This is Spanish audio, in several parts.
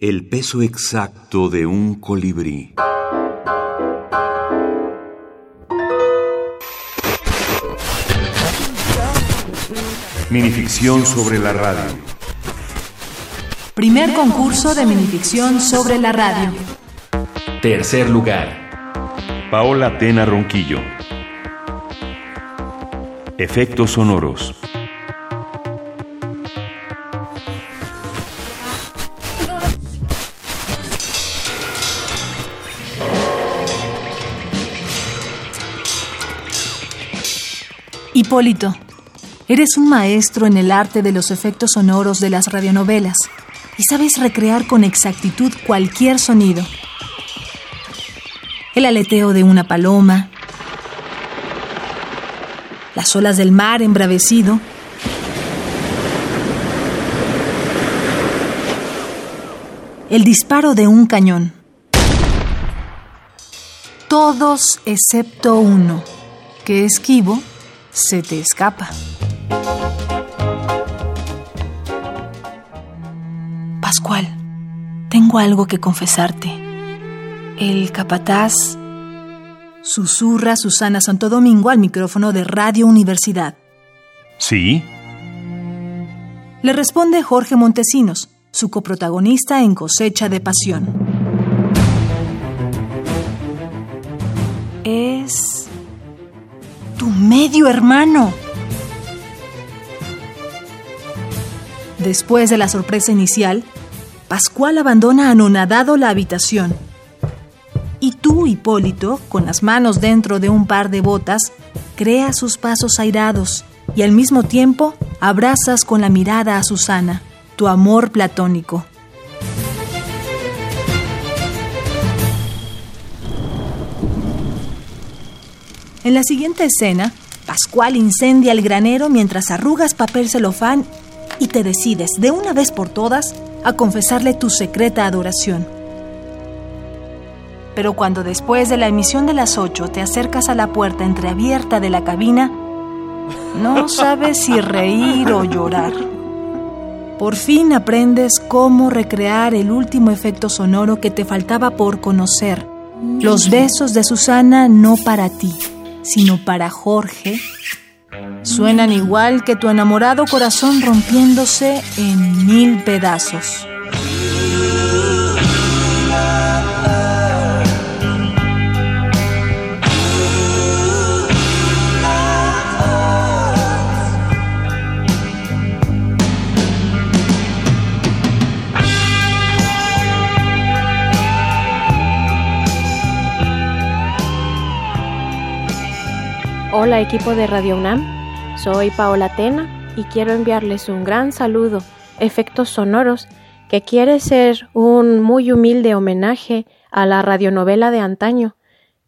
El peso exacto de un colibrí. Minificción sobre la radio. Primer concurso de minificción sobre la radio. Tercer lugar. Paola Tena Ronquillo. Efectos sonoros. Hipólito, eres un maestro en el arte de los efectos sonoros de las radionovelas y sabes recrear con exactitud cualquier sonido. El aleteo de una paloma, las olas del mar embravecido, el disparo de un cañón. Todos excepto uno, que esquivo se te escapa. Pascual, tengo algo que confesarte. El capataz susurra Susana Santo Domingo al micrófono de Radio Universidad. ¿Sí? Le responde Jorge Montesinos, su coprotagonista en Cosecha de Pasión. Tu medio hermano. Después de la sorpresa inicial, Pascual abandona anonadado la habitación. Y tú, Hipólito, con las manos dentro de un par de botas, creas sus pasos airados y al mismo tiempo abrazas con la mirada a Susana, tu amor platónico. En la siguiente escena, Pascual incendia el granero mientras arrugas papel celofán y te decides, de una vez por todas, a confesarle tu secreta adoración. Pero cuando después de la emisión de las 8 te acercas a la puerta entreabierta de la cabina, no sabes si reír o llorar. Por fin aprendes cómo recrear el último efecto sonoro que te faltaba por conocer. Los besos de Susana no para ti, sino para Jorge, suenan igual que tu enamorado corazón rompiéndose en mil pedazos. Hola equipo de Radio UNAM, soy Paola Tena y quiero enviarles un gran saludo, efectos sonoros, que quiere ser un muy humilde homenaje a la radionovela de antaño,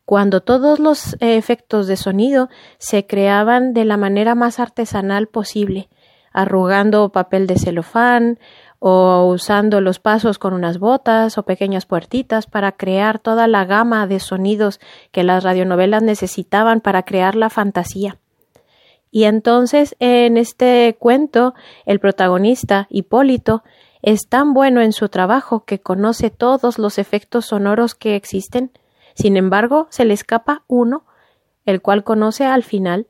cuando todos los efectos de sonido se creaban de la manera más artesanal posible, arrugando papel de celofán, o usando los pasos con unas botas o pequeñas puertitas para crear toda la gama de sonidos que las radionovelas necesitaban para crear la fantasía. Y entonces en este cuento el protagonista, Hipólito, es tan bueno en su trabajo que conoce todos los efectos sonoros que existen. Sin embargo, se le escapa uno, el cual conoce al final.